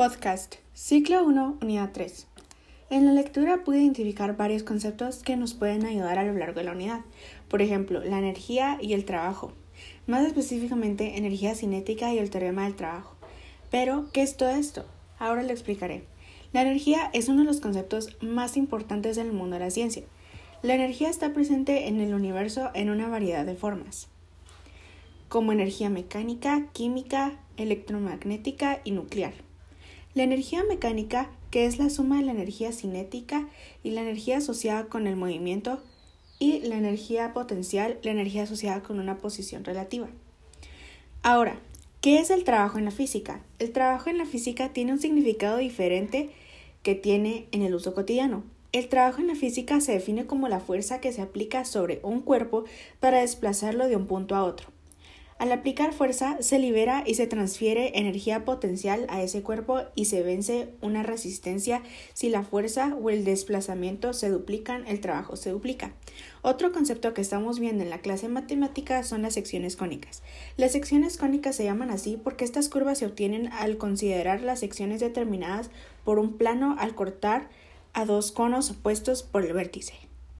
Podcast, ciclo 1, unidad 3. En la lectura pude identificar varios conceptos que nos pueden ayudar a lo largo de la unidad. Por ejemplo, la energía y el trabajo. Más específicamente, energía cinética y el teorema del trabajo. Pero, ¿qué es todo esto? Ahora lo explicaré. La energía es uno de los conceptos más importantes del mundo de la ciencia. La energía está presente en el universo en una variedad de formas, como energía mecánica, química, electromagnética y nuclear. La energía mecánica, que es la suma de la energía cinética y la energía asociada con el movimiento, y la energía potencial, la energía asociada con una posición relativa. Ahora, ¿qué es el trabajo en la física? El trabajo en la física tiene un significado diferente que tiene en el uso cotidiano. El trabajo en la física se define como la fuerza que se aplica sobre un cuerpo para desplazarlo de un punto a otro. Al aplicar fuerza, se libera y se transfiere energía potencial a ese cuerpo y se vence una resistencia. Si la fuerza o el desplazamiento se duplican, el trabajo se duplica. Otro concepto que estamos viendo en la clase matemática son las secciones cónicas. Las secciones cónicas se llaman así porque estas curvas se obtienen al considerar las secciones determinadas por un plano al cortar a dos conos opuestos por el vértice.